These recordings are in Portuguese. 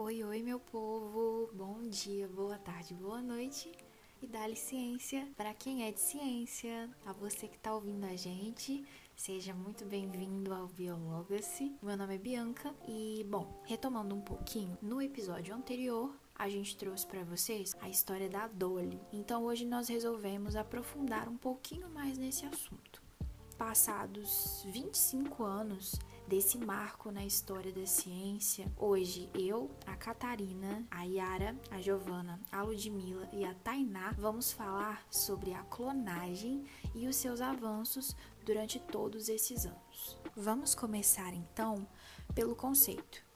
Oi, oi, meu povo! Bom dia, boa tarde, boa noite e dá ciência para quem é de ciência, a você que está ouvindo a gente. Seja muito bem-vindo ao Biologacy. Meu nome é Bianca e, bom, retomando um pouquinho, no episódio anterior a gente trouxe para vocês a história da Dolly. Então hoje nós resolvemos aprofundar um pouquinho mais nesse assunto. Passados 25 anos desse marco na história da ciência. Hoje eu, a Catarina, a Yara, a Giovana, a Ludmila e a Tainá vamos falar sobre a clonagem e os seus avanços durante todos esses anos. Vamos começar então pelo conceito.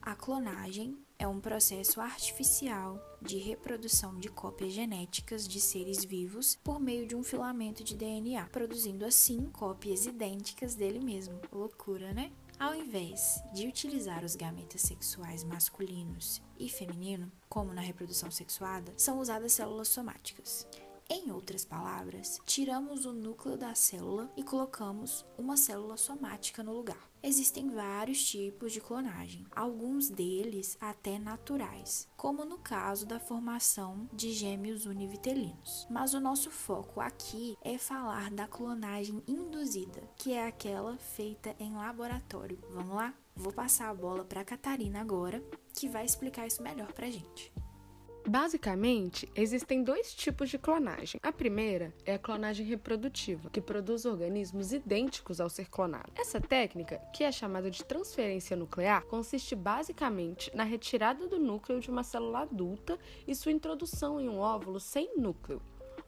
A clonagem é um processo artificial de reprodução de cópias genéticas de seres vivos por meio de um filamento de DNA, produzindo assim cópias idênticas dele mesmo. Loucura, né? Ao invés de utilizar os gametas sexuais masculinos e feminino, como na reprodução sexuada, são usadas células somáticas. Em outras palavras, tiramos o núcleo da célula e colocamos uma célula somática no lugar. Existem vários tipos de clonagem, alguns deles até naturais, como no caso da formação de gêmeos univitelinos. Mas o nosso foco aqui é falar da clonagem induzida, que é aquela feita em laboratório. Vamos lá? Vou passar a bola para a Catarina agora, que vai explicar isso melhor para gente. Basicamente, existem dois tipos de clonagem. A primeira é a clonagem reprodutiva, que produz organismos idênticos ao ser clonado. Essa técnica, que é chamada de transferência nuclear, consiste basicamente na retirada do núcleo de uma célula adulta e sua introdução em um óvulo sem núcleo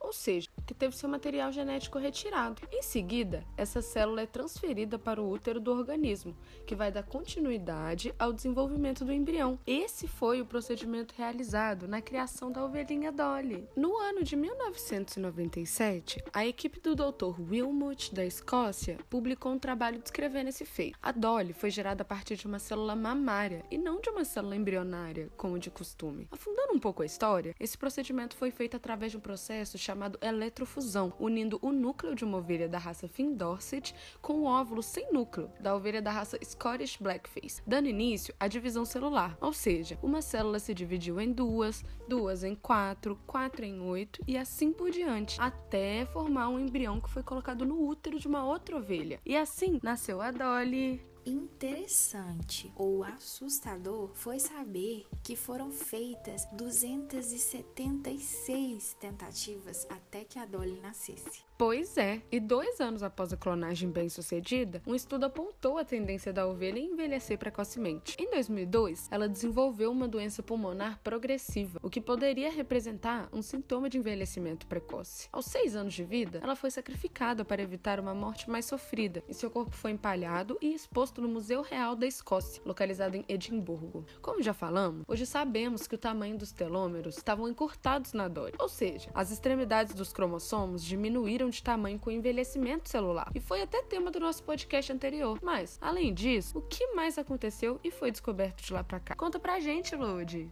ou seja, que teve seu material genético retirado. Em seguida, essa célula é transferida para o útero do organismo, que vai dar continuidade ao desenvolvimento do embrião. Esse foi o procedimento realizado na criação da ovelhinha Dolly. No ano de 1997, a equipe do Dr. Wilmot da Escócia publicou um trabalho descrevendo esse feito. A Dolly foi gerada a partir de uma célula mamária e não de uma célula embrionária, como de costume. Afundando um pouco a história, esse procedimento foi feito através de um processo chamado eletrofusão, unindo o núcleo de uma ovelha da raça Finn Dorset com o óvulo sem núcleo da ovelha da raça Scottish Blackface, dando início à divisão celular, ou seja, uma célula se dividiu em duas, duas em quatro, quatro em oito e assim por diante, até formar um embrião que foi colocado no útero de uma outra ovelha. E assim nasceu a Dolly, interessante ou assustador foi saber que foram feitas 276 tentativas até que a Dolly nascesse. Pois é, e dois anos após a clonagem bem-sucedida, um estudo apontou a tendência da ovelha em envelhecer precocemente. Em 2002, ela desenvolveu uma doença pulmonar progressiva, o que poderia representar um sintoma de envelhecimento precoce. Aos seis anos de vida, ela foi sacrificada para evitar uma morte mais sofrida, e seu corpo foi empalhado e exposto no Museu Real da Escócia, localizado em Edimburgo. Como já falamos, hoje sabemos que o tamanho dos telômeros estavam encurtados na Dory, ou seja, as extremidades dos cromossomos diminuíram de tamanho com envelhecimento celular. E foi até tema do nosso podcast anterior. Mas, além disso, o que mais aconteceu e foi descoberto de lá pra cá? Conta pra gente, Lud.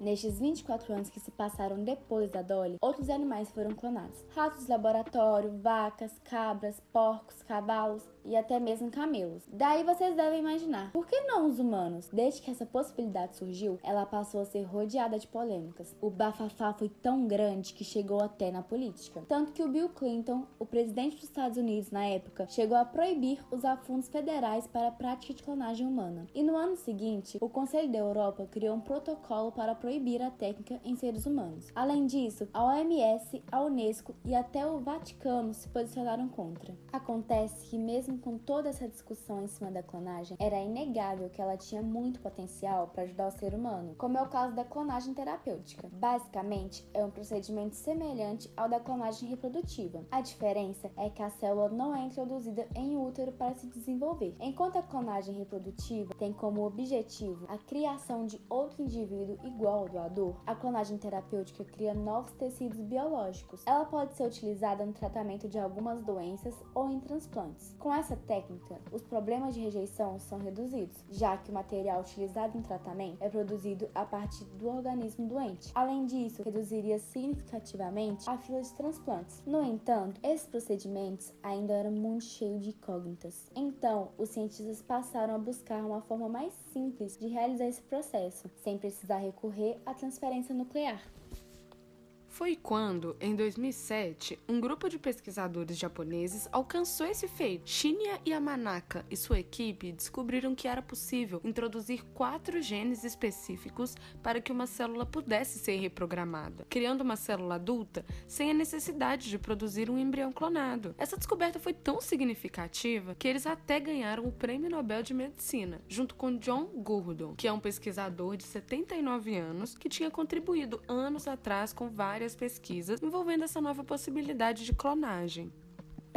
Nestes 24 anos que se passaram depois da Dolly, outros animais foram clonados: ratos de laboratório, vacas, cabras, porcos, cavalos e até mesmo camelos. Daí vocês devem imaginar, por que não os humanos? Desde que essa possibilidade surgiu, ela passou a ser rodeada de polêmicas. O bafafá foi tão grande que chegou até na política. Tanto que o Bill Clinton, o presidente dos Estados Unidos na época, chegou a proibir usar fundos federais para a prática de clonagem humana. E no ano seguinte, o Conselho da Europa criou um protocolo para proibir a técnica em seres humanos. Além disso, a OMS, a Unesco e até o Vaticano se posicionaram contra. Acontece que mesmo com toda essa discussão em cima da clonagem, era inegável que ela tinha muito potencial para ajudar o ser humano, como é o caso da clonagem terapêutica. Basicamente, é um procedimento semelhante ao da clonagem reprodutiva. A diferença é que a célula não é introduzida em útero para se desenvolver, enquanto a clonagem reprodutiva tem como objetivo a criação de outro indivíduo igual ao doador. A clonagem terapêutica cria novos tecidos biológicos. Ela pode ser utilizada no tratamento de algumas doenças ou em transplantes. Com essa essa técnica, os problemas de rejeição são reduzidos, já que o material utilizado no tratamento é produzido a partir do organismo doente. Além disso, reduziria significativamente a fila de transplantes. No entanto, esses procedimentos ainda eram muito cheios de incógnitas. Então, os cientistas passaram a buscar uma forma mais simples de realizar esse processo, sem precisar recorrer à transferência nuclear. Foi quando, em 2007, um grupo de pesquisadores japoneses alcançou esse feito. Shinya Yamanaka e sua equipe descobriram que era possível introduzir quatro genes específicos para que uma célula pudesse ser reprogramada, criando uma célula adulta sem a necessidade de produzir um embrião clonado. Essa descoberta foi tão significativa que eles até ganharam o Prêmio Nobel de Medicina, junto com John Gurdon, que é um pesquisador de 79 anos que tinha contribuído anos atrás com várias várias pesquisas envolvendo essa nova possibilidade de clonagem.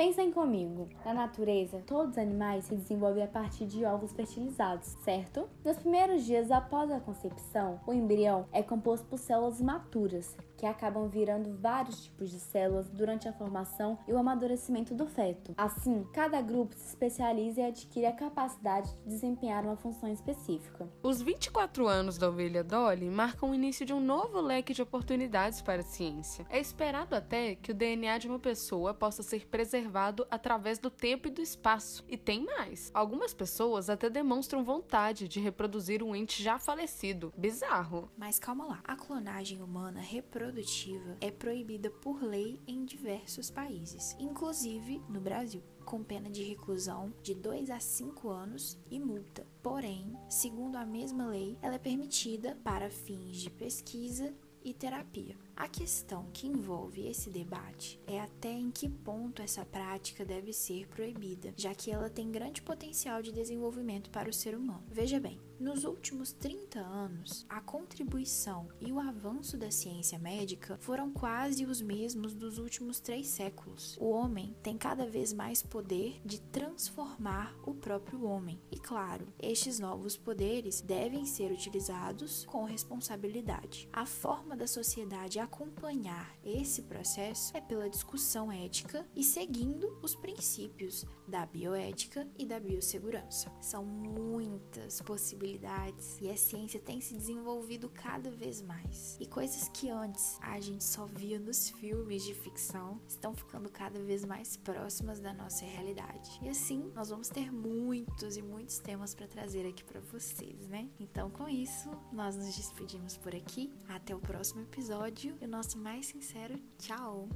Pensem comigo, na natureza, todos os animais se desenvolvem a partir de ovos fertilizados, certo? Nos primeiros dias após a concepção, o embrião é composto por células maturas, que acabam virando vários tipos de células durante a formação e o amadurecimento do feto. Assim, cada grupo se especializa e adquire a capacidade de desempenhar uma função específica. Os 24 anos da ovelha Dolly marcam o início de um novo leque de oportunidades para a ciência. É esperado até que o DNA de uma pessoa possa ser preservado através do tempo e do espaço. E tem mais. Algumas pessoas até demonstram vontade de reproduzir um ente já falecido. Bizarro. Mas calma lá. A clonagem humana reproduz produtiva é proibida por lei em diversos países, inclusive no Brasil, com pena de reclusão de 2 a 5 anos e multa. Porém, segundo a mesma lei, ela é permitida para fins de pesquisa e terapia. A questão que envolve esse debate é até em que ponto essa prática deve ser proibida, já que ela tem grande potencial de desenvolvimento para o ser humano. Veja bem, nos últimos 30 anos, a contribuição e o avanço da ciência médica foram quase os mesmos dos últimos três séculos. O homem tem cada vez mais poder de transformar o próprio homem. E claro, estes novos poderes devem ser utilizados com responsabilidade. A forma da sociedade acompanhar esse processo é pela discussão ética e seguindo os princípios da bioética e da biossegurança. São muitas possibilidades e a ciência tem se desenvolvido cada vez mais. E coisas que antes a gente só via nos filmes de ficção estão ficando cada vez mais próximas da nossa realidade. E assim, nós vamos ter muitos e muitos temas para trazer aqui para vocês, né? Então, com isso, nós nos despedimos por aqui. Até o próximo episódio e o nosso mais sincero tchau!